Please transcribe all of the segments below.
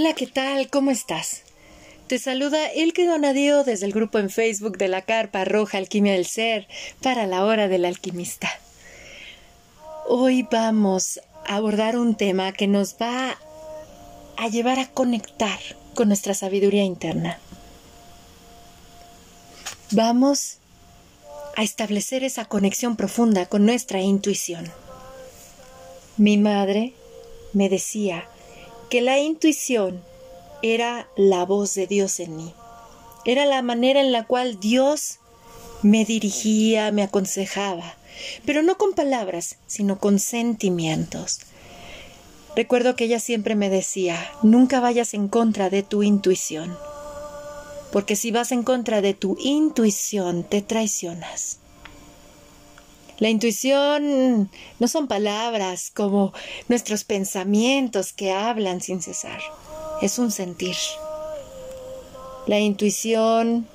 Hola, ¿qué tal? ¿Cómo estás? Te saluda Elke Donadío desde el grupo en Facebook de la Carpa Roja Alquimia del Ser para la Hora del Alquimista. Hoy vamos a abordar un tema que nos va a llevar a conectar con nuestra sabiduría interna. Vamos a establecer esa conexión profunda con nuestra intuición. Mi madre me decía que la intuición era la voz de Dios en mí. Era la manera en la cual Dios me dirigía, me aconsejaba, pero no con palabras, sino con sentimientos. Recuerdo que ella siempre me decía, nunca vayas en contra de tu intuición, porque si vas en contra de tu intuición te traicionas. La intuición no son palabras como nuestros pensamientos que hablan sin cesar, es un sentir. La intuición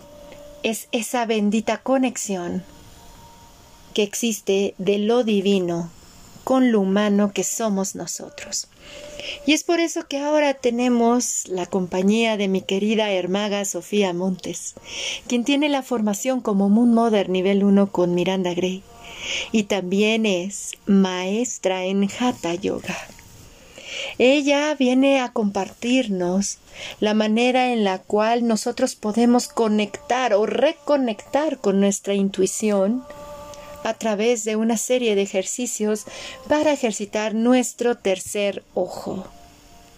es esa bendita conexión que existe de lo divino con lo humano que somos nosotros. Y es por eso que ahora tenemos la compañía de mi querida hermaga Sofía Montes, quien tiene la formación como Moon Mother nivel 1 con Miranda Gray y también es maestra en Hatha Yoga. Ella viene a compartirnos la manera en la cual nosotros podemos conectar o reconectar con nuestra intuición a través de una serie de ejercicios para ejercitar nuestro tercer ojo.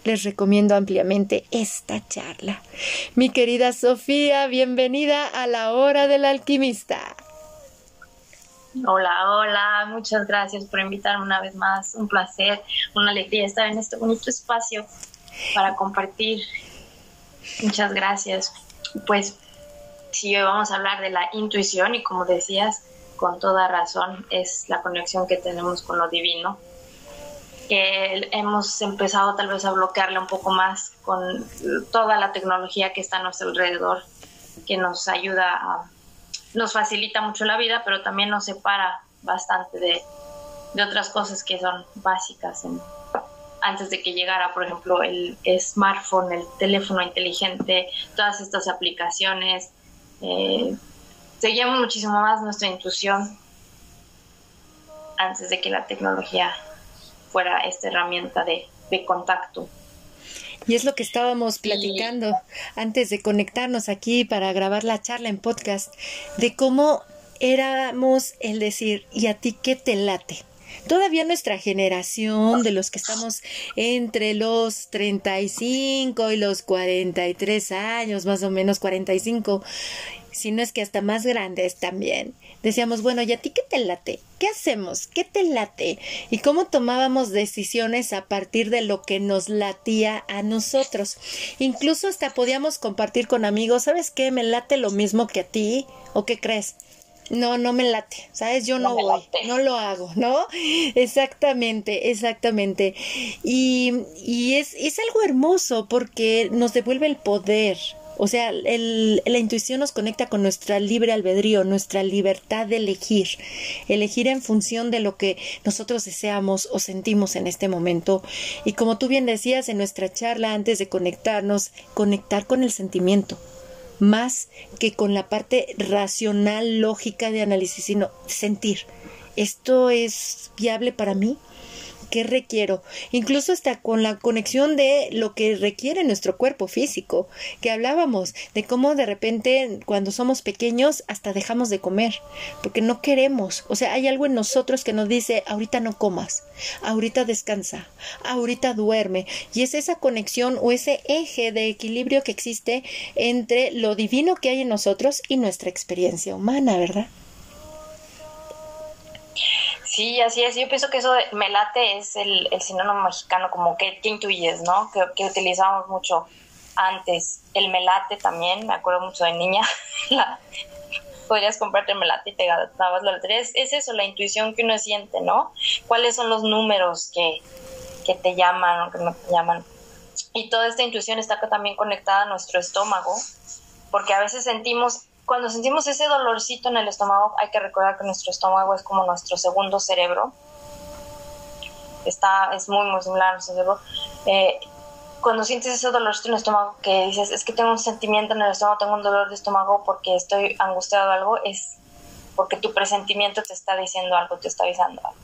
Les recomiendo ampliamente esta charla. Mi querida Sofía, bienvenida a la hora del alquimista. Hola, hola, muchas gracias por invitarme una vez más. Un placer, una alegría estar en este bonito espacio para compartir. Muchas gracias. Pues si hoy vamos a hablar de la intuición y como decías, con toda razón es la conexión que tenemos con lo divino, que hemos empezado tal vez a bloquearle un poco más con toda la tecnología que está a nuestro alrededor, que nos ayuda a nos facilita mucho la vida, pero también nos separa bastante de, otras cosas que son básicas antes de que llegara, por ejemplo, el smartphone, el teléfono inteligente, todas estas aplicaciones. Eh, seguíamos muchísimo más nuestra intuición antes de que la tecnología fuera esta herramienta de, de contacto. Y es lo que estábamos platicando antes de conectarnos aquí para grabar la charla en podcast, de cómo éramos el decir, ¿y a ti qué te late? Todavía nuestra generación de los que estamos entre los 35 y los 43 años, más o menos 45, si no es que hasta más grandes también, decíamos, bueno, ¿y a ti qué te late? ¿Qué hacemos? ¿Qué te late? Y cómo tomábamos decisiones a partir de lo que nos latía a nosotros. Incluso hasta podíamos compartir con amigos, ¿sabes qué? Me late lo mismo que a ti, ¿o qué crees? No, no me late, ¿sabes? Yo no, voy, no lo hago, ¿no? Exactamente, exactamente. Y, y es, es algo hermoso porque nos devuelve el poder, o sea, la intuición nos conecta con nuestra libre albedrío, nuestra libertad de elegir, elegir en función de lo que nosotros deseamos o sentimos en este momento. Y como tú bien decías en nuestra charla antes de conectarnos, conectar con el sentimiento, más que con la parte racional, lógica de análisis, sino sentir. ¿Esto es viable para mí? Requiero, incluso hasta con la conexión de lo que requiere nuestro cuerpo físico, que hablábamos de cómo de repente cuando somos pequeños hasta dejamos de comer, porque no queremos, o sea, hay algo en nosotros que nos dice, ahorita no comas, ahorita descansa, ahorita duerme, y es esa conexión o ese eje de equilibrio que existe entre lo divino que hay en nosotros y nuestra experiencia humana, ¿verdad? Sí, así es. Yo pienso que eso de melate es el, el sinónimo mexicano, como que, intuyes, ¿no? Que, que utilizábamos mucho antes. El melate también, me acuerdo mucho de niña. podrías comprarte el melate y te dabas la letra. Es, eso, la intuición que uno siente, ¿no? ¿Cuáles son los números que, que te llaman o que no te llaman? Y toda esta intuición está también conectada a nuestro estómago, porque a veces sentimos cuando sentimos ese dolorcito en el estómago, hay que recordar que nuestro estómago es como nuestro segundo cerebro. Está, es muy, muy similar a nuestro cerebro. Eh, cuando sientes ese dolor en el estómago, que dices, es que tengo un sentimiento en el estómago, tengo un dolor de estómago porque estoy angustiado o algo, es porque tu presentimiento te está diciendo algo, te está avisando algo.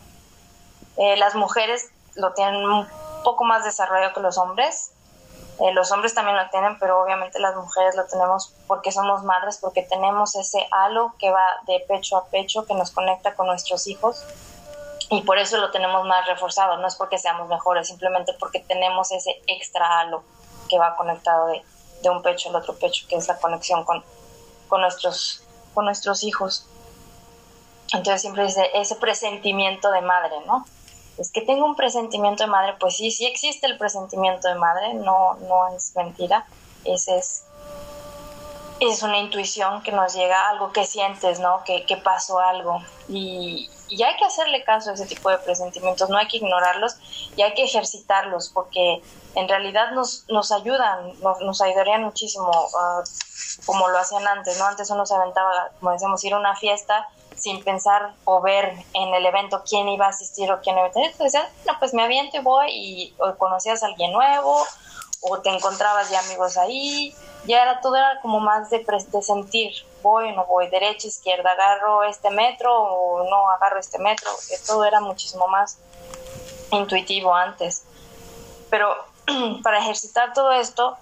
Eh, las mujeres lo tienen un poco más desarrollado que los hombres. Eh, los hombres también lo tienen, pero obviamente las mujeres lo tenemos porque somos madres, porque tenemos ese halo que va de pecho a pecho, que nos conecta con nuestros hijos y por eso lo tenemos más reforzado. No es porque seamos mejores, simplemente porque tenemos ese extra halo que va conectado de, de un pecho al otro pecho, que es la conexión con, con, nuestros, con nuestros hijos. Entonces siempre dice ese presentimiento de madre, ¿no? Es que tengo un presentimiento de madre, pues sí, sí existe el presentimiento de madre, no, no es mentira. Ese es es una intuición que nos llega, algo que sientes, ¿no? Que, que pasó algo. Y, y, hay que hacerle caso a ese tipo de presentimientos, no hay que ignorarlos y hay que ejercitarlos porque en realidad nos, nos ayudan, nos, nos ayudarían muchísimo uh, como lo hacían antes, ¿no? Antes uno se aventaba, como decíamos, ir a una fiesta sin pensar o ver en el evento quién iba a asistir o quién iba a tener. Entonces, no, pues me aviento y voy y conocías a alguien nuevo o te encontrabas ya amigos ahí ya era todo era como más de, de sentir, voy no voy, derecha, izquierda, agarro este metro o no agarro este metro, todo era muchísimo más intuitivo antes. Pero para ejercitar todo esto,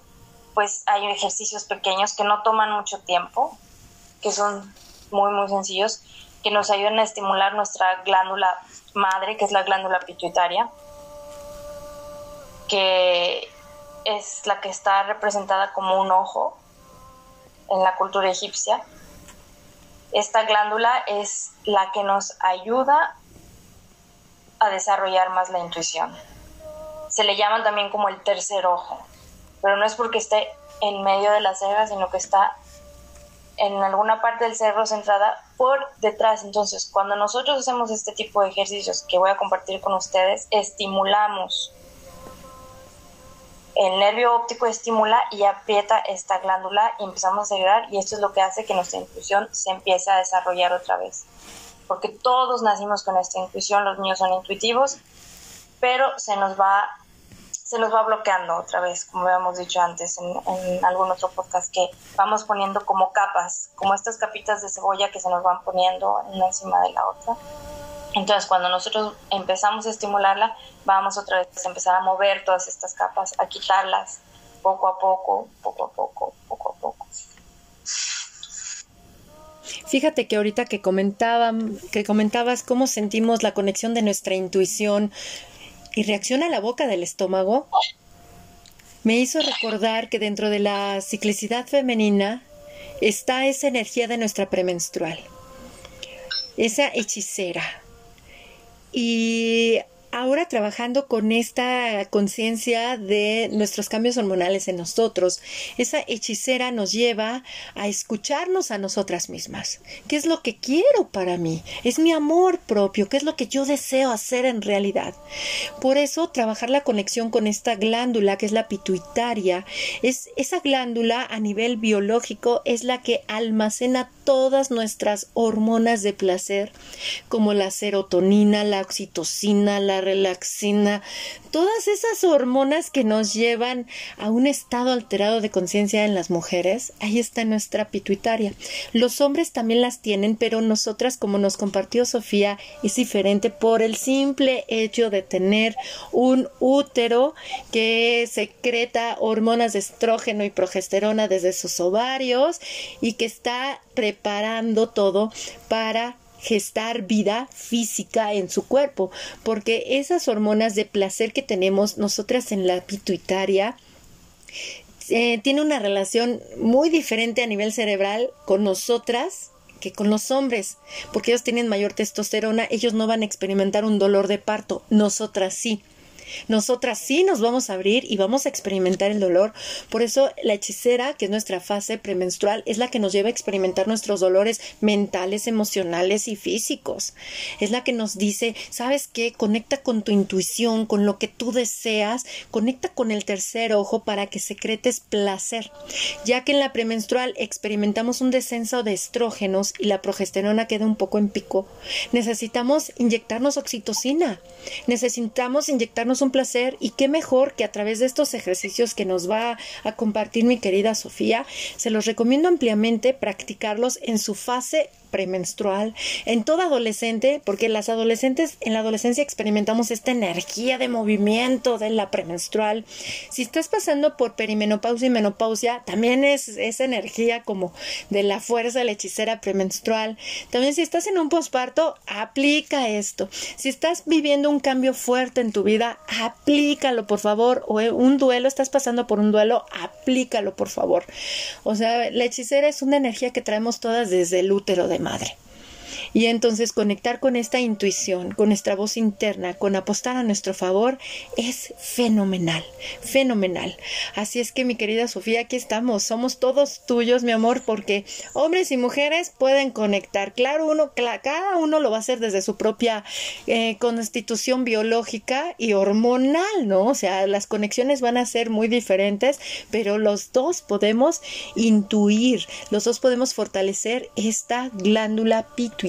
pues hay ejercicios pequeños que no toman mucho tiempo, que son muy, muy sencillos, que nos ayudan a estimular nuestra glándula madre, que es la glándula pituitaria, que es la que está representada como un ojo en la cultura egipcia. Esta glándula es la que nos ayuda a desarrollar más la intuición. Se le llama también como el tercer ojo, pero no es porque esté en medio de la ceja, sino que está en alguna parte del cerro centrada por detrás. Entonces, cuando nosotros hacemos este tipo de ejercicios que voy a compartir con ustedes, estimulamos el nervio óptico estimula y aprieta esta glándula y empezamos a segregar y esto es lo que hace que nuestra intuición se empiece a desarrollar otra vez. Porque todos nacimos con esta intuición, los niños son intuitivos, pero se nos va se nos va bloqueando otra vez, como habíamos dicho antes en, en algún otro podcast, que vamos poniendo como capas, como estas capitas de cebolla que se nos van poniendo una encima de la otra entonces, cuando nosotros empezamos a estimularla, vamos otra vez a empezar a mover todas estas capas, a quitarlas poco a poco, poco a poco, poco a poco. Fíjate que ahorita que comentaban, que comentabas cómo sentimos la conexión de nuestra intuición y reacciona la boca del estómago, me hizo recordar que dentro de la ciclicidad femenina está esa energía de nuestra premenstrual, esa hechicera, y ahora trabajando con esta conciencia de nuestros cambios hormonales en nosotros, esa hechicera nos lleva a escucharnos a nosotras mismas. ¿Qué es lo que quiero para mí? Es mi amor propio, ¿qué es lo que yo deseo hacer en realidad? Por eso trabajar la conexión con esta glándula que es la pituitaria, es esa glándula a nivel biológico es la que almacena todas nuestras hormonas de placer, como la serotonina, la oxitocina, la relaxina, todas esas hormonas que nos llevan a un estado alterado de conciencia en las mujeres, ahí está nuestra pituitaria. Los hombres también las tienen, pero nosotras, como nos compartió Sofía, es diferente por el simple hecho de tener un útero que secreta hormonas de estrógeno y progesterona desde sus ovarios y que está preparando todo para gestar vida física en su cuerpo, porque esas hormonas de placer que tenemos nosotras en la pituitaria eh, tiene una relación muy diferente a nivel cerebral con nosotras que con los hombres, porque ellos tienen mayor testosterona, ellos no van a experimentar un dolor de parto, nosotras sí. Nosotras sí nos vamos a abrir y vamos a experimentar el dolor. Por eso la hechicera, que es nuestra fase premenstrual, es la que nos lleva a experimentar nuestros dolores mentales, emocionales y físicos. Es la que nos dice, ¿sabes qué? Conecta con tu intuición, con lo que tú deseas, conecta con el tercer ojo para que secretes placer. Ya que en la premenstrual experimentamos un descenso de estrógenos y la progesterona queda un poco en pico, necesitamos inyectarnos oxitocina. Necesitamos inyectarnos un placer y qué mejor que a través de estos ejercicios que nos va a compartir mi querida Sofía, se los recomiendo ampliamente practicarlos en su fase premenstrual, en toda adolescente, porque las adolescentes en la adolescencia experimentamos esta energía de movimiento de la premenstrual. Si estás pasando por perimenopausia y menopausia, también es esa energía como de la fuerza de la hechicera premenstrual. También si estás en un posparto, aplica esto. Si estás viviendo un cambio fuerte en tu vida, aplícalo, por favor. O un duelo, estás pasando por un duelo, aplícalo, por favor. O sea, la hechicera es una energía que traemos todas desde el útero de madre. Y entonces conectar con esta intuición, con nuestra voz interna, con apostar a nuestro favor, es fenomenal, fenomenal. Así es que mi querida Sofía, aquí estamos, somos todos tuyos, mi amor, porque hombres y mujeres pueden conectar. Claro, uno, cada uno lo va a hacer desde su propia eh, constitución biológica y hormonal, ¿no? O sea, las conexiones van a ser muy diferentes, pero los dos podemos intuir, los dos podemos fortalecer esta glándula pituitaria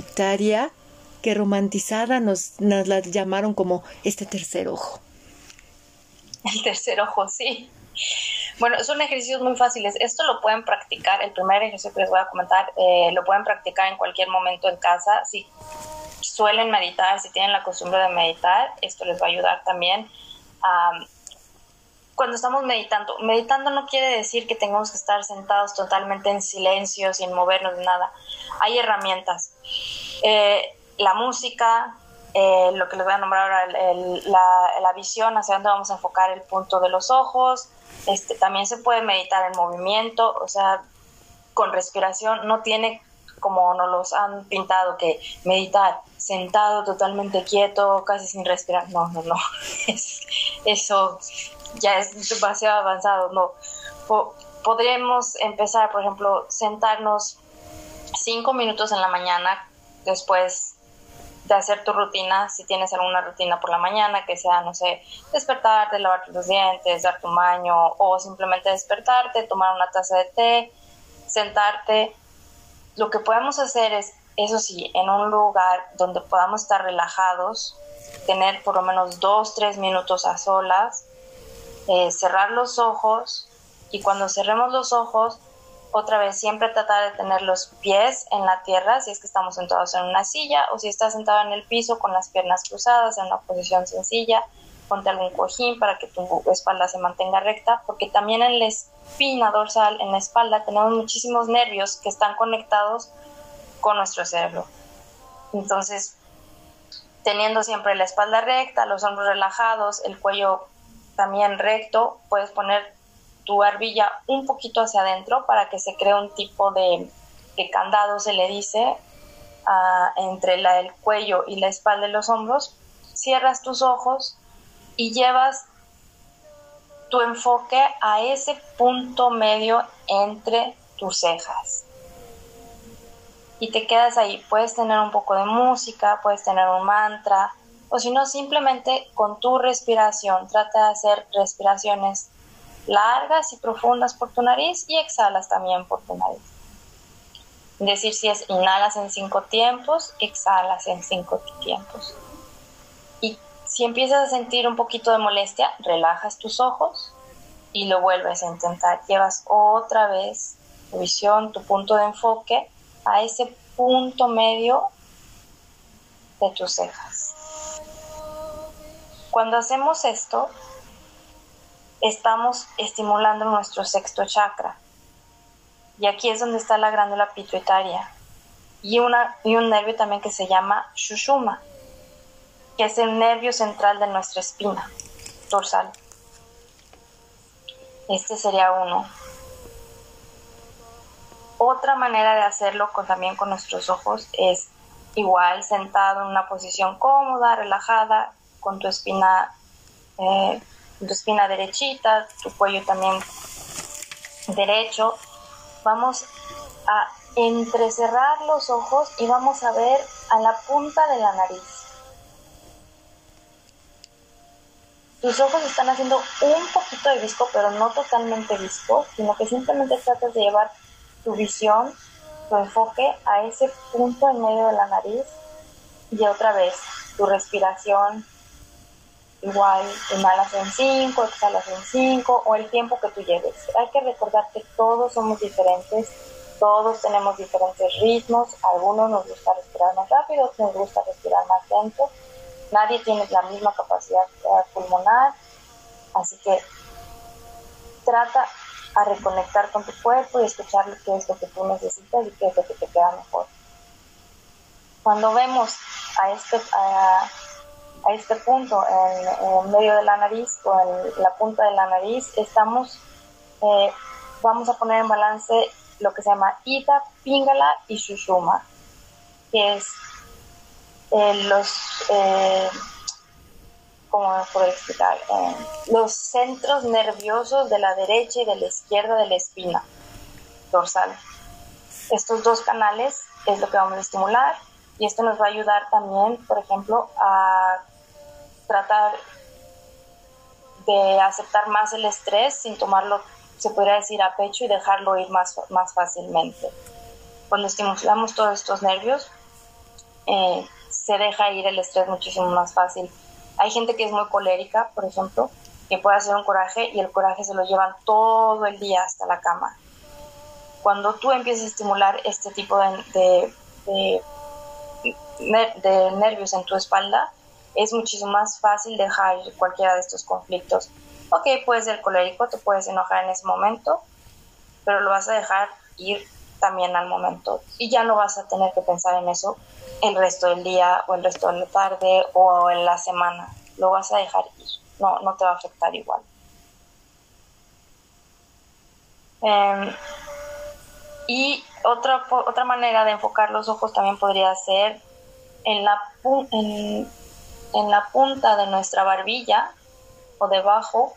que romantizada nos, nos la llamaron como este tercer ojo. El tercer ojo, sí. Bueno, son ejercicios muy fáciles. Esto lo pueden practicar. El primer ejercicio que les voy a comentar eh, lo pueden practicar en cualquier momento en casa. Si suelen meditar, si tienen la costumbre de meditar, esto les va a ayudar también. Cuando estamos meditando, meditando no quiere decir que tengamos que estar sentados totalmente en silencio, sin movernos de nada. Hay herramientas. Eh, la música, eh, lo que les voy a nombrar ahora, la, visión, hacia dónde vamos a enfocar el punto de los ojos. Este, también se puede meditar en movimiento, o sea, con respiración. No tiene como nos los han pintado, que meditar sentado, totalmente quieto, casi sin respirar. No, no, no. eso ya es demasiado avanzado. No. podríamos empezar, por ejemplo, sentarnos cinco minutos en la mañana después de hacer tu rutina, si tienes alguna rutina por la mañana, que sea, no sé, despertarte, lavarte los dientes, dar tu baño o simplemente despertarte, tomar una taza de té, sentarte. Lo que podemos hacer es, eso sí, en un lugar donde podamos estar relajados, tener por lo menos dos, tres minutos a solas, eh, cerrar los ojos y cuando cerremos los ojos, otra vez, siempre tratar de tener los pies en la tierra, si es que estamos sentados en una silla, o si estás sentado en el piso con las piernas cruzadas en una posición sencilla, ponte algún cojín para que tu espalda se mantenga recta, porque también en la espina dorsal, en la espalda, tenemos muchísimos nervios que están conectados con nuestro cerebro. Entonces, teniendo siempre la espalda recta, los hombros relajados, el cuello también recto, puedes poner tu barbilla un poquito hacia adentro para que se cree un tipo de, candado, se le dice, ah, entre la, el cuello y la espalda de los hombros. Cierras tus ojos y llevas tu enfoque a ese punto medio entre tus cejas. Y te quedas ahí. Puedes tener un poco de música, puedes tener un mantra, o si no, simplemente con tu respiración. Trata de hacer respiraciones largas y profundas por tu nariz y exhalas también por tu nariz. Decir, si es inhalas en cinco tiempos, exhalas en cinco tiempos. Y si empiezas a sentir un poquito de molestia, relajas tus ojos y lo vuelves a intentar. Llevas otra vez tu visión, tu punto de enfoque a ese punto medio de tus cejas. Cuando hacemos esto, estamos estimulando nuestro sexto chakra. Y aquí es donde está la glándula pituitaria. Y, y un nervio también que se llama Shushuma, que es el nervio central de nuestra espina dorsal. Este sería uno. Otra manera de hacerlo con, también con nuestros ojos es igual sentado en una posición cómoda, relajada, con tu espina eh, tu espina derechita, tu cuello también derecho. Vamos a entrecerrar los ojos y vamos a ver a la punta de la nariz. Tus ojos están haciendo un poquito de visco, pero no totalmente visco, sino que simplemente tratas de llevar tu visión, tu enfoque a ese punto en medio de la nariz y otra vez tu respiración igual inhalas en 5, exhalas en 5 o el tiempo que tú lleves. Hay que recordar que todos somos diferentes, todos tenemos diferentes ritmos, algunos nos gusta respirar más rápido, otros nos gusta respirar más lento, nadie tiene la misma capacidad pulmonar, así que trata a reconectar con tu cuerpo y escuchar qué es lo que tú necesitas y qué es lo que te queda mejor. Cuando vemos a este, a, este punto en, medio de la nariz o en la punta de la nariz, estamos, eh, vamos a poner en balance lo que se llama Ita, Pingala y Shushuma, que es eh, los, eh, ¿cómo puedo explicar? Eh, los centros nerviosos de la derecha y de la izquierda de la espina dorsal. Estos dos canales es lo que vamos a estimular y esto nos va a ayudar también, por ejemplo, a tratar de aceptar más el estrés sin tomarlo, se podría decir, a pecho y dejarlo ir más, más fácilmente. Cuando estimulamos todos estos nervios, eh, se deja ir el estrés muchísimo más fácil. Hay gente que es muy colérica, por ejemplo, que puede hacer un coraje y el coraje se lo llevan todo el día hasta la cama. Cuando tú empiezas a estimular este tipo de de nervios en tu espalda, es muchísimo más fácil dejar cualquiera de estos conflictos. Ok, puedes ser colérico, te puedes enojar en ese momento, pero lo vas a dejar ir también al momento y ya no vas a tener que pensar en eso el resto del día o el resto de la tarde o en la semana. Lo vas a dejar ir, no, no te va a afectar igual. Em, y otra, otra manera de enfocar los ojos también podría ser en la, en, la punta de nuestra barbilla o debajo.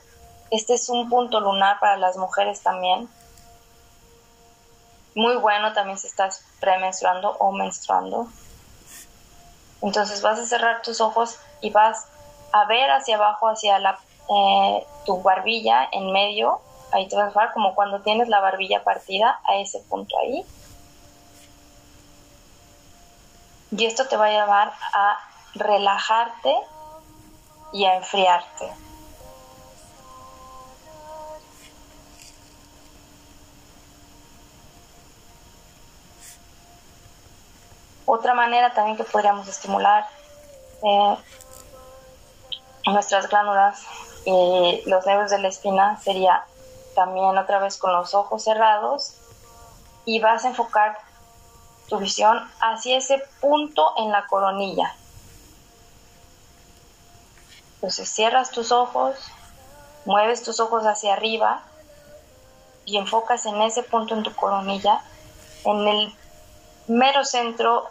Este es un punto lunar para las mujeres también. Muy bueno también si estás premenstruando o menstruando. Entonces vas a cerrar tus ojos y vas a ver hacia abajo, hacia la, eh, tu barbilla en medio. Ahí te vas a ver como cuando tienes la barbilla partida a ese punto ahí. Y esto te va a llevar a relajarte y a enfriarte. Otra manera también que podríamos estimular eh, nuestras glándulas y los nervios de la espina sería también otra vez con los ojos cerrados y vas a enfocar tu visión hacia ese punto en la coronilla. Entonces cierras tus ojos, mueves tus ojos hacia arriba y enfocas en ese punto en tu coronilla, en el mero centro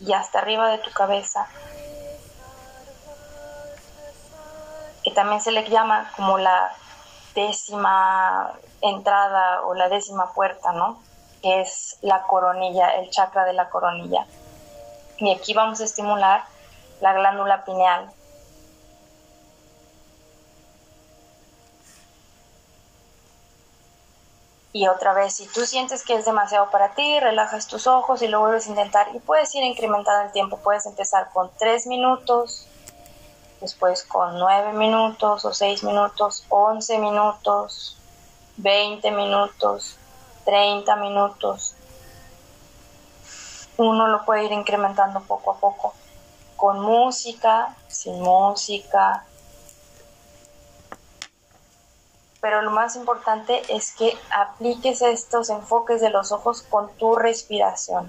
y hasta arriba de tu cabeza, que también se le llama como la décima entrada o la décima puerta, ¿no? que es la coronilla, el chakra de la coronilla. Y aquí vamos a estimular la glándula pineal. Y otra vez, si tú sientes que es demasiado para ti, relajas tus ojos y lo vuelves a intentar. Y puedes ir incrementando el tiempo. Puedes empezar con 3 minutos, después con 9 minutos o 6 minutos, 11 minutos, 20 minutos, 30 minutos. Uno lo puede ir incrementando poco a poco, con música, sin música. Pero lo más importante es que apliques estos enfoques de los ojos con tu respiración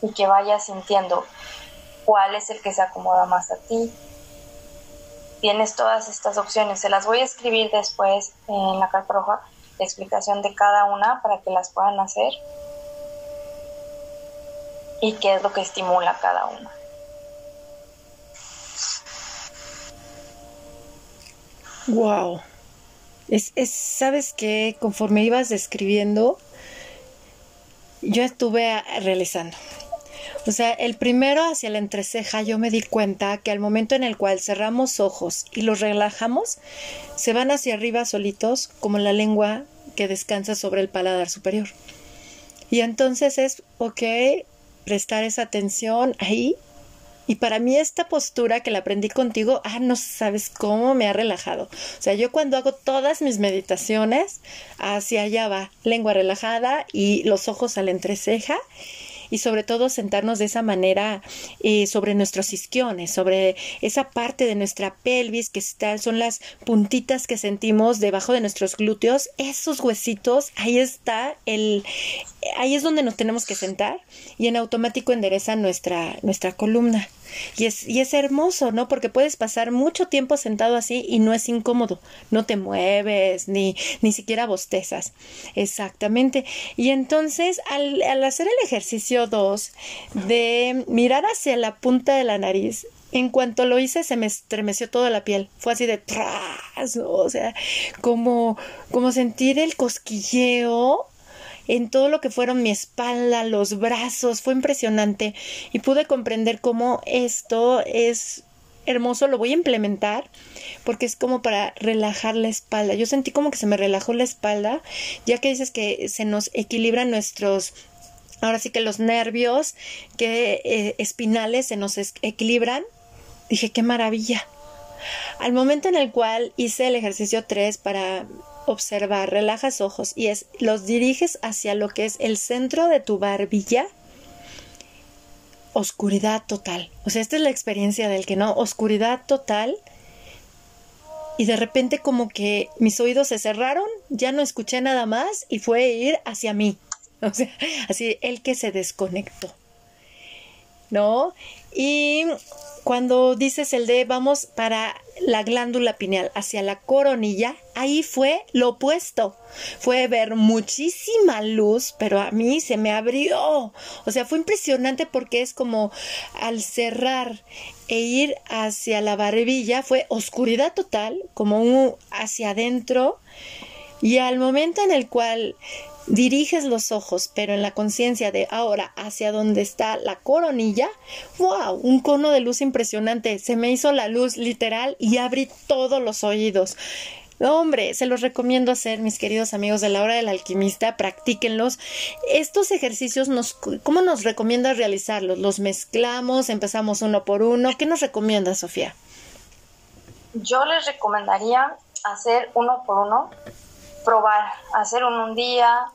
y que vayas sintiendo cuál es el que se acomoda más a ti. Tienes todas estas opciones, se las voy a escribir después en la carta roja explicación de cada una para que las puedan hacer y qué es lo que estimula cada una. Wow. Es, es, sabes que conforme ibas describiendo, yo estuve realizando. O sea, el primero hacia la entreceja, yo me di cuenta que al momento en el cual cerramos ojos y los relajamos, se van hacia arriba solitos, como la lengua que descansa sobre el paladar superior. Y entonces es, ok, prestar esa atención ahí Y para mí esta postura que la aprendí contigo, ah, no sabes cómo me ha relajado. O sea, yo cuando hago todas mis meditaciones, hacia allá va, lengua relajada y los ojos a la entreceja y sobre todo sentarnos de esa manera eh, sobre nuestros isquiones, sobre esa parte de nuestra pelvis que está, son las puntitas que sentimos debajo de nuestros glúteos, esos huesitos, ahí está el, ahí es donde nos tenemos que sentar y en automático endereza nuestra, nuestra columna. Y es, y es hermoso, ¿no? Porque puedes pasar mucho tiempo sentado así y no es incómodo. No te mueves, ni, ni siquiera bostezas. Exactamente. Y entonces, al, al hacer el ejercicio 2 de mirar hacia la punta de la nariz, en cuanto lo hice se me estremeció toda la piel. Fue así de tras, o sea, como, como sentir el cosquilleo en todo lo que fueron mi espalda, los brazos, fue impresionante y pude comprender cómo esto es hermoso, lo voy a implementar porque es como para relajar la espalda. Yo sentí como que se me relajó la espalda, ya que dices que se nos equilibran nuestros ahora sí que los nervios que eh, espinales se nos equilibran. Dije, qué maravilla. Al momento en el cual hice el ejercicio 3 para observar, relajas ojos y es los diriges hacia lo que es el centro de tu barbilla. Oscuridad total. O sea, esta es la experiencia del que no, oscuridad total. Y de repente como que mis oídos se cerraron, ya no escuché nada más y fue ir hacia mí. O sea, así el que se desconectó. ¿No? Y cuando dices el de vamos para la glándula pineal hacia la coronilla, ahí fue lo opuesto. Fue ver muchísima luz, pero a mí se me abrió. O sea, fue impresionante porque es como al cerrar e ir hacia la barbilla, fue oscuridad total, como un hacia adentro. Y al momento en el cual diriges los ojos, pero en la conciencia de ahora hacia donde está la coronilla, wow, un cono de luz impresionante. Se me hizo la luz literal y abrí todos los oídos. Hombre, se los recomiendo hacer, mis queridos amigos de la hora del alquimista, practíquenlos. Estos ejercicios, nos, ¿cómo nos recomiendas realizarlos? ¿Los mezclamos? ¿Empezamos uno por uno? ¿Qué nos recomienda, Sofía? Yo les recomendaría hacer uno por uno, probar, hacer uno un día,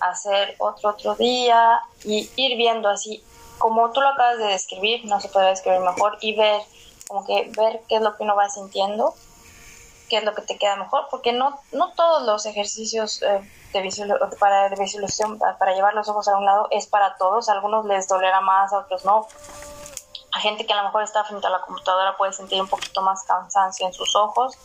hacer otro otro día y ir viendo así, como tú lo acabas de describir, no se puede describir mejor, y ver, como que ver qué es lo que uno va sintiendo, qué es lo que te queda mejor, porque no, no todos los ejercicios eh, de, para, de visualización, para llevar los ojos a un lado, es para todos, a algunos les dolerá más, a otros no. Gente que a lo mejor está frente a la computadora puede sentir un poquito más cansancio en sus ojos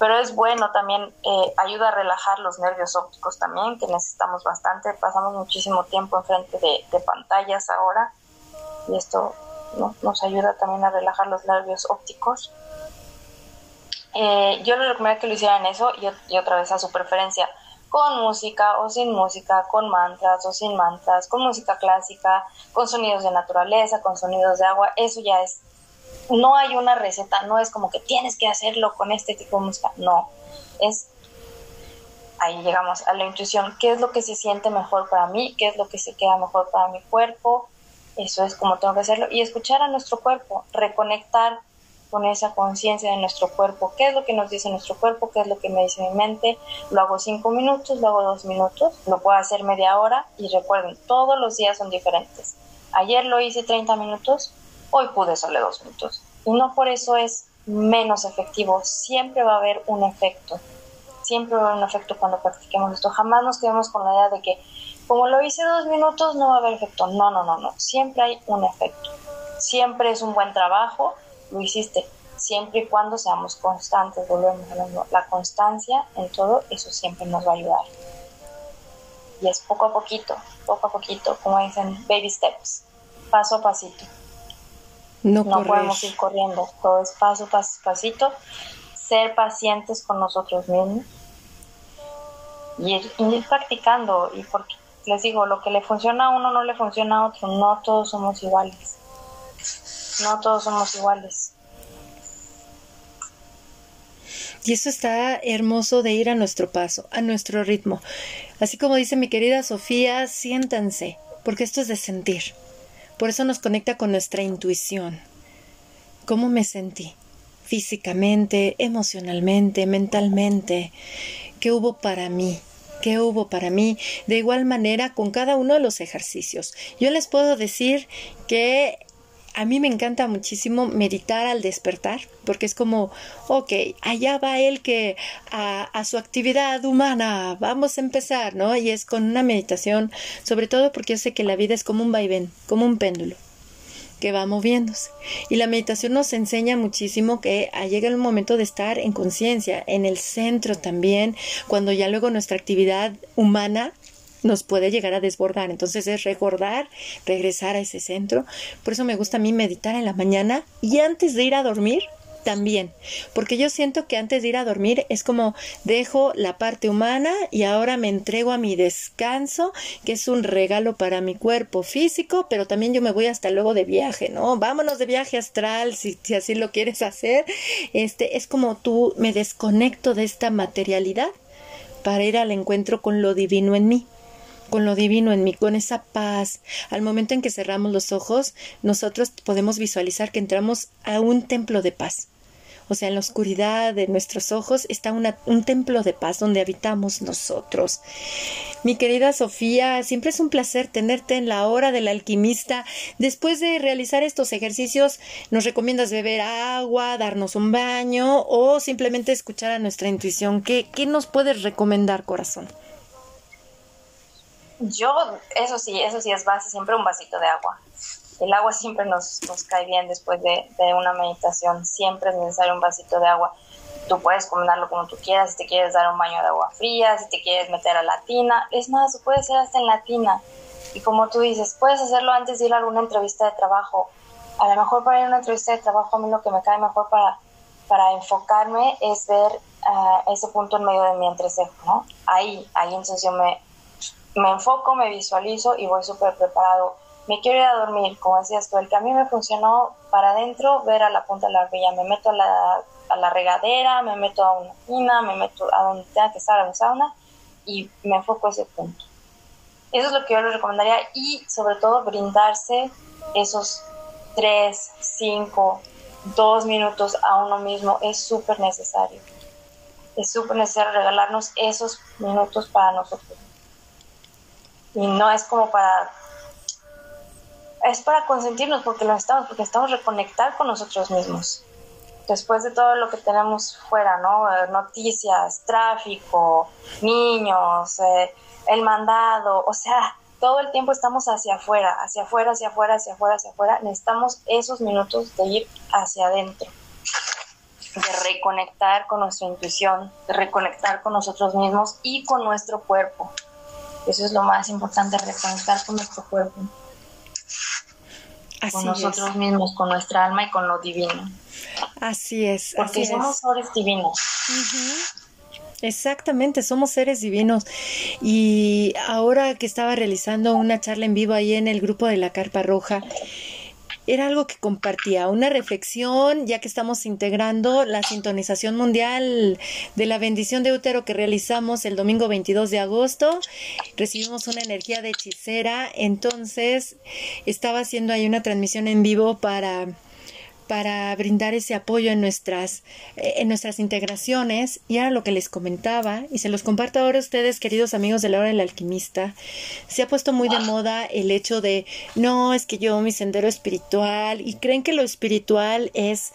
pero es bueno también, eh, ayuda a relajar los nervios ópticos también, que necesitamos bastante, pasamos muchísimo tiempo enfrente de, de pantallas ahora y esto nos ayuda también a relajar los nervios ópticos. Eh, yo les recomiendo que lo hicieran eso y, y otra vez a su preferencia, con música o sin música, con mantras o sin mantras, con música clásica, con sonidos de naturaleza, con sonidos de agua, eso ya es no hay una receta, no es como que tienes que hacerlo con este tipo de música, no, es ahí llegamos a la intuición, qué es lo que se siente mejor para mí, qué es lo que se queda mejor para mi cuerpo, eso es como tengo que hacerlo, y escuchar a nuestro cuerpo, reconectar con esa conciencia de nuestro cuerpo, qué es lo que nos dice nuestro cuerpo, qué es lo que me dice mi mente, lo hago cinco minutos, lo hago dos minutos, lo puedo hacer media hora y recuerden, todos los días son diferentes. Ayer lo hice 30 minutos, hoy pude solo dos minutos. Y no por eso es menos efectivo, siempre va a haber un efecto. Siempre va a haber un efecto cuando practiquemos esto. Jamás nos quedemos con la idea de que como lo hice dos minutos no va a haber efecto. No, no, no, no. Siempre hay un efecto. Siempre es un buen trabajo, lo hiciste. Siempre y cuando seamos constantes, volvemos a lo La constancia en todo, eso siempre nos va a ayudar. Y es poco a poquito, poco a poquito, como dicen, baby steps, paso a pasito. No, podemos ir corriendo, todo es paso, paso, pasito, ser pacientes con nosotros mismos y ir, practicando. Y porque les digo, lo que le funciona a uno no le funciona a otro, no todos somos iguales. No todos somos iguales. Y eso está hermoso de ir a nuestro paso, a nuestro ritmo. Así como dice mi querida Sofía, siéntanse, porque esto es de sentir. Por eso nos conecta con nuestra intuición. cómo me sentí físicamente, emocionalmente, mentalmente, qué hubo para mí, qué hubo para mí, de igual manera con cada uno de los ejercicios. Yo les puedo decir que a mí me encanta muchísimo meditar al despertar, porque es como, ok, allá va él que a, su actividad humana, vamos a empezar, ¿no? Y es con una meditación, sobre todo porque yo sé que la vida es como un vaivén, como un péndulo que va moviéndose. Y la meditación nos enseña muchísimo que llega el momento de estar en conciencia, en el centro también, cuando ya luego nuestra actividad humana nos puede llegar a desbordar. Entonces es recordar, regresar a ese centro. Por eso me gusta a mí meditar en la mañana y antes de ir a dormir, también, porque yo siento que antes de ir a dormir es como dejo la parte humana y ahora me entrego a mi descanso, que es un regalo para mi cuerpo físico, pero también yo me voy hasta luego de viaje, ¿no? Vámonos de viaje astral si, si así lo quieres hacer. Este es como tú me desconecto de esta materialidad para ir al encuentro con lo divino en mí con lo divino en mí, con esa paz. Al momento en que cerramos los ojos, nosotros podemos visualizar que entramos a un templo de paz. O sea, en la oscuridad de nuestros ojos está un templo de paz donde habitamos nosotros. Mi querida Sofía, siempre es un placer tenerte en la hora del alquimista. Después de realizar estos ejercicios, ¿nos recomiendas beber agua, darnos un baño o simplemente escuchar a nuestra intuición? ¿Qué, qué nos puedes recomendar, corazón? Yo, eso sí, eso sí es base, siempre un vasito de agua el agua siempre nos, nos cae bien después de, de, una meditación, siempre es necesario un vasito de agua. Tú puedes combinarlo como tú quieras, si te quieres dar un baño de agua fría, si te quieres meter a la tina, es más, puede ser hasta en la tina. Y como tú dices, puedes hacerlo antes de ir a alguna entrevista de trabajo. A lo mejor para ir a una entrevista de trabajo, a mí lo que me cae mejor para, para enfocarme es ver uh, ese punto en medio de mi entrecejo, ¿no? Ahí, ahí entonces yo me, me enfoco, me visualizo y voy súper preparado me quiero ir a dormir, como decías tú, el que a mí me funcionó para adentro, ver a la punta de la barbilla, me meto a la, a la regadera, me meto a una tina, me meto a donde tenga que estar, a un sauna, y me enfoco a ese punto. Eso es lo que yo les recomendaría y sobre todo brindarse esos tres, cinco, dos minutos a uno mismo es súper necesario. Es súper necesario regalarnos esos minutos para nosotros. Y no es como para es para consentirnos porque lo estamos, porque estamos reconectar con nosotros mismos. Después de todo lo que tenemos fuera, ¿no? Noticias, tráfico, niños, eh, el mandado, o sea, todo el tiempo estamos hacia afuera, hacia afuera, hacia afuera, hacia afuera, hacia afuera. Necesitamos esos minutos de ir hacia adentro, de reconectar con nuestra intuición, de reconectar con nosotros mismos y con nuestro cuerpo. Eso es lo más importante, reconectar con nuestro cuerpo con nosotros mismos, con nuestra alma y con lo divino. Así es. Porque somos seres divinos. Exactamente, somos seres divinos. Y ahora que estaba realizando una charla en vivo ahí en el grupo de la Carpa Roja, era algo que compartía, una reflexión, ya que estamos integrando la sintonización mundial de la bendición de útero que realizamos el domingo 22 de agosto. Recibimos una energía de hechicera, entonces estaba haciendo ahí una transmisión en vivo para para brindar ese apoyo en nuestras, eh, en nuestras integraciones. Y ahora lo que les comentaba, y se los comparto ahora a ustedes, queridos amigos de la hora del alquimista, se ha puesto muy de moda el hecho de, no, es que yo mi sendero espiritual, y creen que lo espiritual es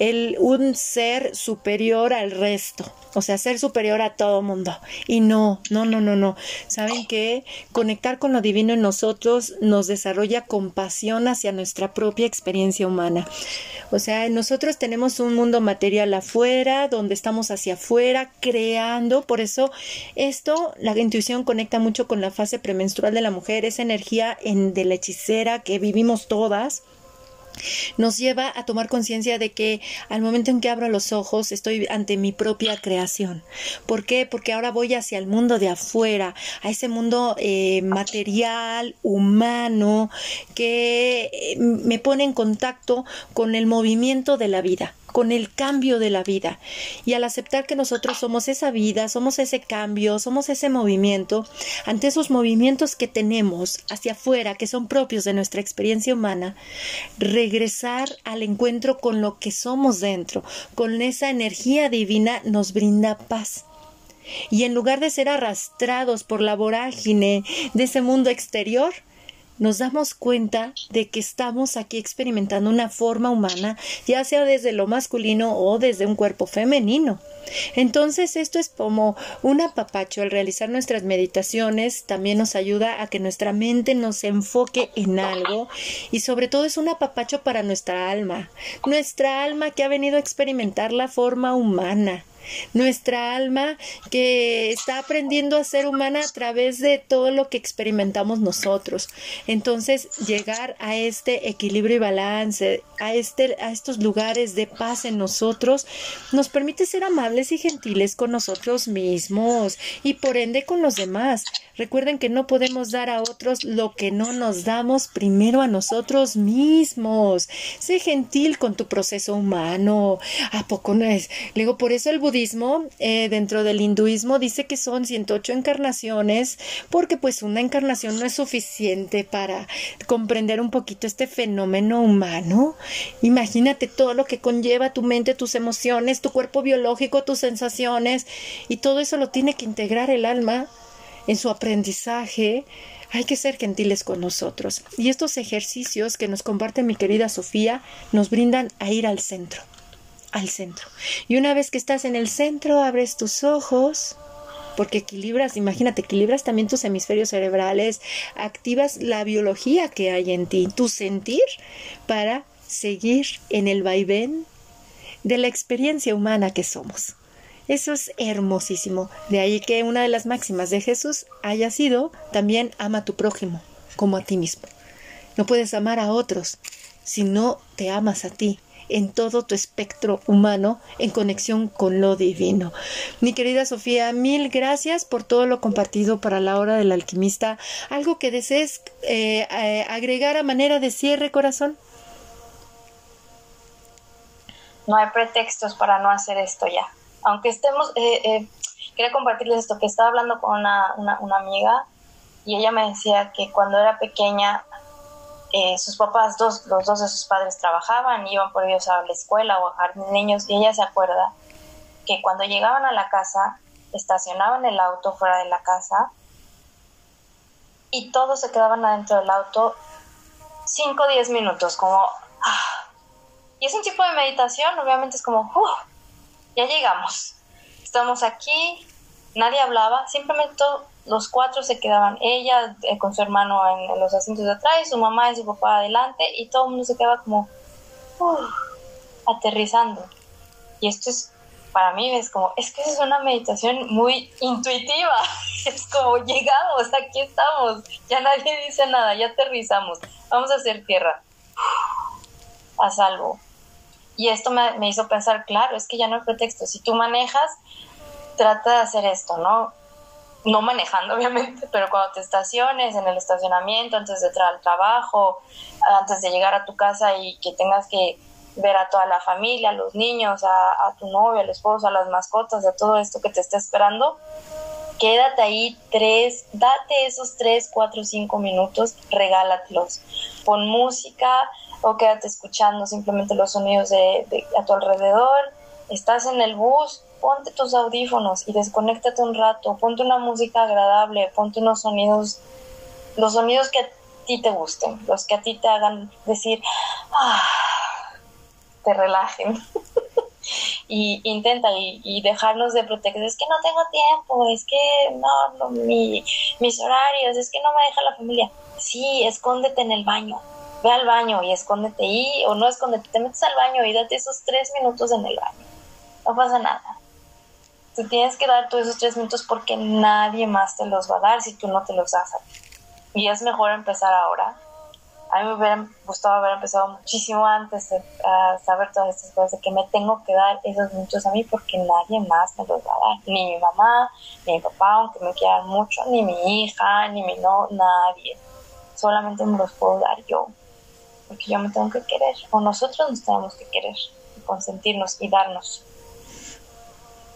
el, un ser superior al resto, o sea, ser superior a todo mundo. Y no, no, no, no, no. ¿Saben que Conectar con lo divino en nosotros nos desarrolla compasión hacia nuestra propia experiencia humana. O sea, nosotros tenemos un mundo material afuera, donde estamos hacia afuera, creando. Por eso, esto, la intuición conecta mucho con la fase premenstrual de la mujer, esa energía en, de la hechicera que vivimos todas nos lleva a tomar conciencia de que al momento en que abro los ojos estoy ante mi propia creación. ¿Por qué? Porque ahora voy hacia el mundo de afuera, a ese mundo eh, material, humano, que eh, me pone en contacto con el movimiento de la vida con el cambio de la vida. Y al aceptar que nosotros somos esa vida, somos ese cambio, somos ese movimiento, ante esos movimientos que tenemos hacia afuera, que son propios de nuestra experiencia humana, regresar al encuentro con lo que somos dentro, con esa energía divina, nos brinda paz. Y en lugar de ser arrastrados por la vorágine de ese mundo exterior, nos damos cuenta de que estamos aquí experimentando una forma humana, ya sea desde lo masculino o desde un cuerpo femenino. Entonces esto es como un apapacho al realizar nuestras meditaciones, también nos ayuda a que nuestra mente nos enfoque en algo y sobre todo es un apapacho para nuestra alma, nuestra alma que ha venido a experimentar la forma humana, nuestra alma que está aprendiendo a ser humana a través de todo lo que experimentamos nosotros. Entonces, llegar a este equilibrio y balance, a este a estos lugares de paz en nosotros nos permite ser amables y gentiles con nosotros mismos y por ende con los demás. Recuerden que no podemos dar a otros lo que no nos damos primero a nosotros mismos. Sé gentil con tu proceso humano. ¿A poco no es? Por eso el budismo, eh, dentro del hinduismo, dice que son 108 encarnaciones, porque pues una encarnación no es suficiente para comprender un poquito este fenómeno humano. Imagínate todo lo que conlleva tu mente, tus emociones, tu cuerpo biológico, tus sensaciones, y todo eso lo tiene que integrar el alma en su aprendizaje, hay que ser gentiles con nosotros. Y estos ejercicios que nos comparte mi querida Sofía nos brindan a ir al centro, al centro. Y una vez que estás en el centro, abres tus ojos, porque equilibras, imagínate, equilibras también tus hemisferios cerebrales, activas la biología que hay en ti, tu sentir, para seguir en el vaivén de la experiencia humana que somos. Eso es hermosísimo. De ahí que una de las máximas de Jesús haya sido también ama a tu prójimo como a ti mismo. No puedes amar a otros si no te amas a ti en todo tu espectro humano en conexión con lo divino. Mi querida Sofía, mil gracias por todo lo compartido para la hora del alquimista. ¿Algo que desees eh, eh, agregar a manera de cierre, corazón? No hay pretextos para no hacer esto ya aunque estemos, eh, eh, quería compartirles esto, que estaba hablando con una, una, amiga y ella me decía que cuando era pequeña, eh, sus papás, dos, los dos de sus padres trabajaban, iban por ellos a la escuela o a jardín niños y ella se acuerda que cuando llegaban a la casa, estacionaban el auto fuera de la casa y todos se quedaban adentro del auto 5 o 10 minutos, como... Ah. Y es un tipo de meditación, obviamente es como... Uh, ya llegamos, estamos aquí, nadie hablaba, simplemente los cuatro se quedaban, ella eh, con su hermano en, los asientos de atrás, su mamá y su papá adelante, y todo el mundo se quedaba como aterrizando. Y esto es, para mí es como, es que es una meditación muy intuitiva, es como llegamos, aquí estamos, ya nadie dice nada, ya aterrizamos, vamos a hacer tierra, a salvo. Y esto me, hizo pensar, claro, es que ya no hay pretexto. Si tú manejas, trata de hacer esto, ¿no? No manejando, obviamente, pero cuando te estaciones en el estacionamiento, antes de entrar al trabajo, antes de llegar a tu casa y que tengas que ver a toda la familia, a los niños, a, a tu novio, al esposo, a las mascotas, a todo esto que te está esperando, quédate ahí tres, date esos tres, cuatro, cinco minutos, regálatelos. Pon música, o quédate escuchando simplemente los sonidos de, a tu alrededor. Estás en el bus, ponte tus audífonos y desconéctate un rato, ponte una música agradable, ponte unos sonidos, los sonidos que a ti te gusten, los que a ti te hagan decir, ah, te relajen. y intenta y, dejarnos de proteger, es que no tengo tiempo, es que no, no mi, mis horarios, es que no me deja la familia. Sí, escóndete en el baño, ve al baño y escóndete ahí, o no escóndete, te metes al baño y date esos tres minutos en el baño. No pasa nada. Tienes que dar todos esos tres minutos porque nadie más te los va a dar si tú no te los das a ti. Y es mejor empezar ahora. A mí me hubiera gustado haber empezado muchísimo antes de saber todas estas cosas, de que me tengo que dar esos minutos a mí porque nadie más me los va a dar. Ni mi mamá, ni mi papá, aunque me quieran mucho, ni mi hija, ni mi no, nadie. Solamente me los puedo dar yo porque yo me tengo que querer, o nosotros nos tenemos que querer. consentirnos y darnos.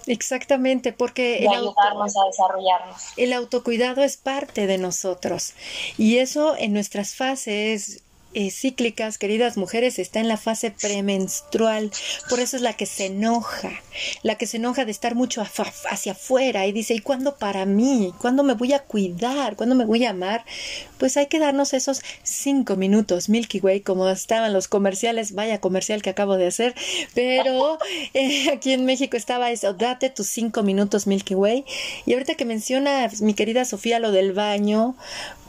Exactamente, porque el ayudarnos a desarrollarnos. El autocuidado es parte de nosotros y eso en nuestras fases eh, cíclicas, queridas mujeres, está en la fase premenstrual. Por eso es la que se enoja, la que se enoja de estar mucho hacia afuera y dice, ¿y cuándo para mí? ¿Cuándo me voy a cuidar? ¿Cuándo me voy a amar? Pues hay que darnos esos cinco minutos, Milky Way, como estaban los comerciales, vaya comercial que acabo de hacer, pero eh, aquí en México estaba eso, date tus cinco minutos Milky Way. Y ahorita que menciona mi querida Sofía lo del baño,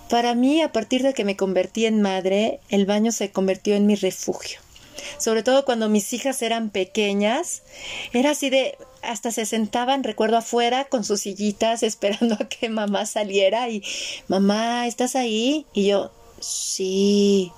para mí, a partir de que me convertí en madre, el baño se convirtió en mi refugio. Sobre todo cuando mis hijas eran pequeñas, era así de, hasta se sentaban, recuerdo, afuera con sus sillitas esperando a que mamá saliera y, mamá, ¿estás ahí? Y yo, sí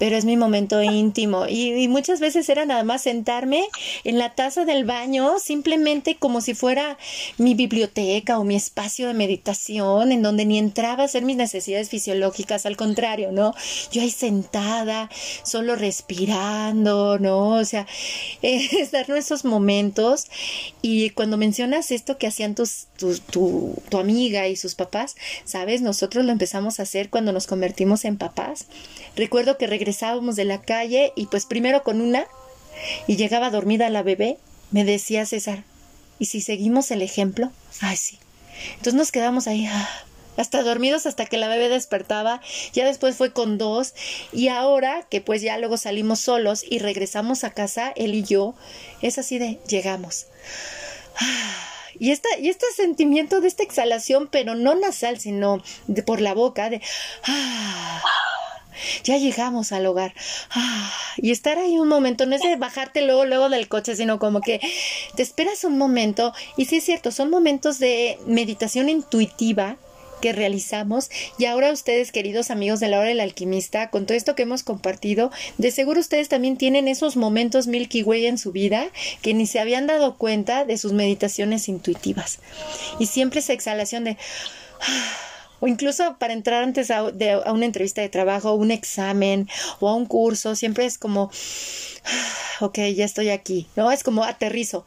pero es mi momento íntimo. Y, muchas veces era nada más sentarme en la taza del baño, simplemente como si fuera mi biblioteca o mi espacio de meditación, en donde ni entraba a hacer mis necesidades fisiológicas, al contrario, ¿no? Yo ahí sentada, solo respirando, ¿no? O sea, es esos momentos. Y cuando mencionas esto que hacían tus, tu, tu, tu amiga y sus papás, ¿sabes? Nosotros lo empezamos a hacer cuando nos convertimos en papás. Recuerdo que regresábamos de la calle y pues primero con una y llegaba dormida la bebé, me decía César, ¿y si seguimos el ejemplo? Ay, sí. Entonces nos quedamos ahí ah, hasta dormidos hasta que la bebé despertaba, ya después fue con dos y ahora que pues ya luego salimos solos y regresamos a casa, él y yo, es así de llegamos. Ah, y, esta, y este sentimiento de esta exhalación, pero no nasal, sino de, por la boca, de... Ya llegamos al hogar. Ah, y estar ahí un momento, no es de bajarte luego, luego del coche, sino como que te esperas un momento. Y sí es cierto, son momentos de meditación intuitiva que realizamos y ahora ustedes queridos amigos de la hora del alquimista con todo esto que hemos compartido de seguro ustedes también tienen esos momentos Milky Way en su vida que ni se habían dado cuenta de sus meditaciones intuitivas y siempre esa exhalación de ah, o incluso para entrar antes a, una entrevista de trabajo, un examen o a un curso, siempre es como, ok, ya estoy aquí, ¿no? Es como aterrizo.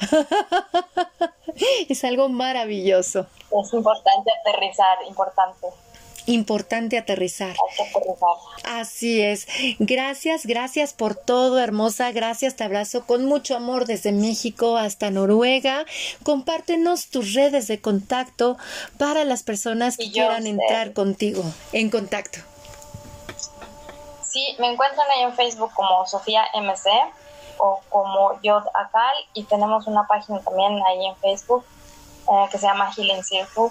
es algo maravilloso. Es importante aterrizar, importante importante aterrizar. Así es. Gracias, gracias por todo, hermosa. Gracias, te abrazo con mucho amor desde México hasta Noruega. Compártenos tus redes de contacto para las personas que quieran entrar contigo en contacto. Sí, me encuentran ahí en Facebook como Sofía MC o como Yod Akal y tenemos una página también ahí en Facebook eh, que se llama Healing Circle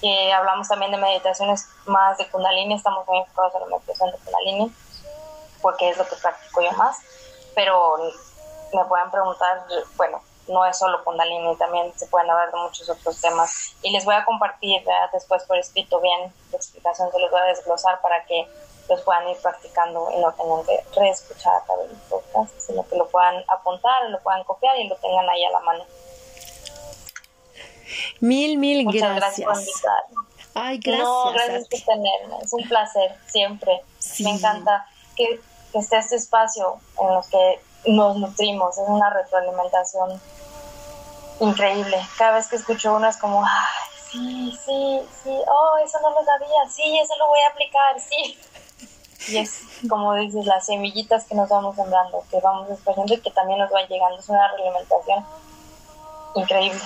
que hablamos también de meditaciones más de Kundalini, estamos muy enfocados en la meditación de Kundalini, porque es lo que practico yo más, pero me pueden preguntar, bueno, no es solo Kundalini, también se pueden hablar de muchos otros temas y les voy a compartir después por escrito bien la explicación, se los voy a desglosar para que los puedan ir practicando y no tengan que reescuchar a través del podcast, sino que lo puedan apuntar, lo puedan copiar y lo tengan ahí a la mano. Mil, mil Muchas gracias. gracias por Ay, gracias. No, gracias por tenerme. Es un placer, siempre. Me encanta que, que esté este espacio en el que nos nutrimos. Es una retroalimentación increíble. Cada vez que escucho uno es como, ay, sí, sí, sí, oh, eso no lo sabía, sí, eso lo voy a aplicar, sí. Y es, como dices, las semillitas que nos vamos sembrando, que vamos esparciendo y que también nos va llegando. Es una realimentación increíble.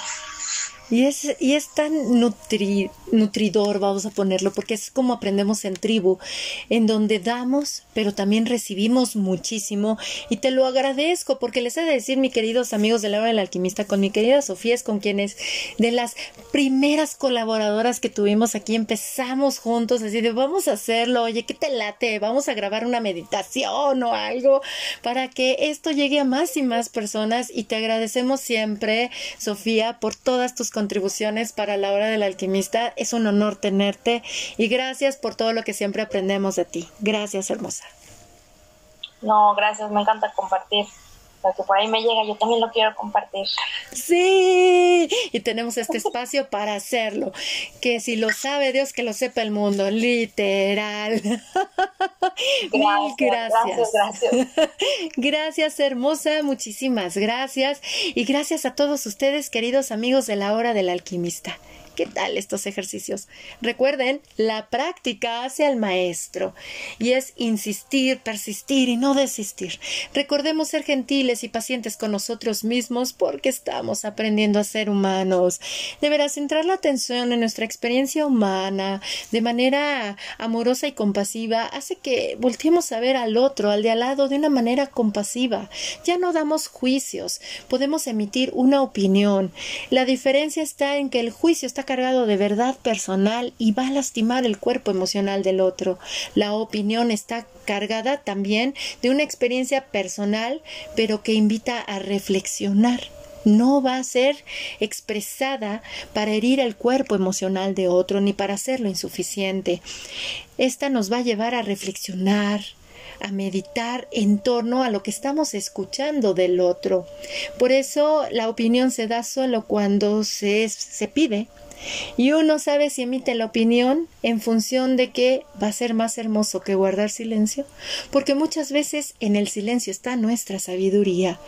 Y es, y es tan nutridor, vamos a ponerlo, porque es como aprendemos en tribu, en donde damos, pero también recibimos muchísimo. Y te lo agradezco, porque les he de decir, mis queridos amigos de la del alquimista, con mi querida Sofía, es con quienes de las primeras colaboradoras que tuvimos aquí empezamos juntos, así de vamos a hacerlo, oye, ¿qué te late? Vamos a grabar una meditación o algo para que esto llegue a más y más personas. Y te agradecemos siempre, Sofía, por todas tus contribuciones para la hora del alquimista. Es un honor tenerte y gracias por todo lo que siempre aprendemos de ti. Gracias, hermosa. No, gracias, me encanta compartir. Lo que por ahí me llega, yo también lo quiero compartir. Sí, y tenemos este espacio para hacerlo. Que si lo sabe Dios, que lo sepa el mundo, literal. Mil gracias. Gracias, gracias, hermosa. Muchísimas gracias. Y gracias a todos ustedes, queridos amigos de la hora del alquimista. ¿Qué tal estos ejercicios? Recuerden, la práctica hace al maestro y es insistir, persistir y no desistir. Recordemos ser gentiles y pacientes con nosotros mismos porque estamos aprendiendo a ser humanos. Deberá centrar la atención en nuestra experiencia humana de manera amorosa y compasiva hace que volteemos a ver al otro, al de al lado, de una manera compasiva. Ya no damos juicios, podemos emitir una opinión. La diferencia está en que el juicio está cargado de verdad personal y va a lastimar el cuerpo emocional del otro. La opinión está cargada también de una experiencia personal, pero que invita a reflexionar no va a ser expresada para herir el cuerpo emocional de otro ni para hacerlo insuficiente. Esta nos va a llevar a reflexionar, a meditar en torno a lo que estamos escuchando del otro. Por eso la opinión se da solo cuando se, se pide y uno sabe si emite la opinión en función de que va a ser más hermoso que guardar silencio, porque muchas veces en el silencio está nuestra sabiduría.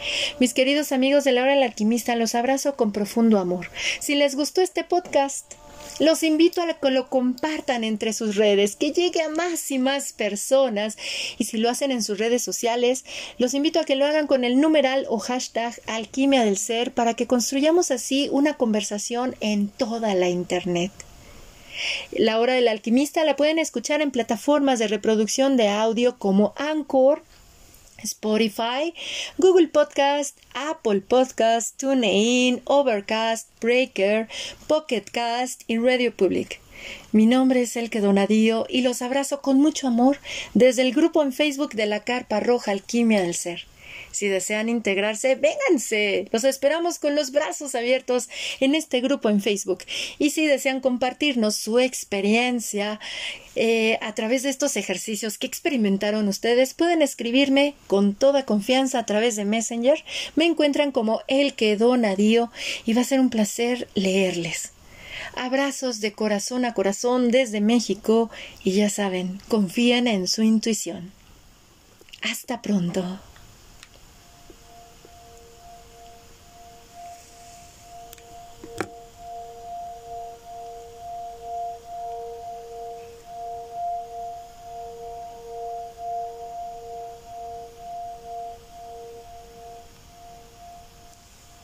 Mis queridos amigos de la hora alquimista, los abrazo con profundo amor. Si les gustó este podcast, los invito a que lo compartan entre sus redes, que llegue a más y más personas. Y si lo hacen en sus redes sociales, los invito a que lo hagan con el numeral o hashtag alquimia del ser para que construyamos así una conversación en toda la Internet. La hora del alquimista la pueden escuchar en plataformas de reproducción de audio como Anchor, Spotify, Google Podcast, Apple Podcast, TuneIn, Overcast, Breaker, Pocket Cast y Radio Public. Mi nombre es Elke Donadío y los abrazo con mucho amor desde el grupo en Facebook de la Carpa Roja Alquimia del Ser. Si desean integrarse, vénganse. Los esperamos con los brazos abiertos en este grupo en Facebook. Y si desean compartirnos su experiencia eh, a través de estos ejercicios que experimentaron ustedes, pueden escribirme con toda confianza a través de Messenger. Me encuentran como El que Donadío y va a ser un placer leerles. Abrazos de corazón a corazón desde México y ya saben, confíen en su intuición. Hasta pronto.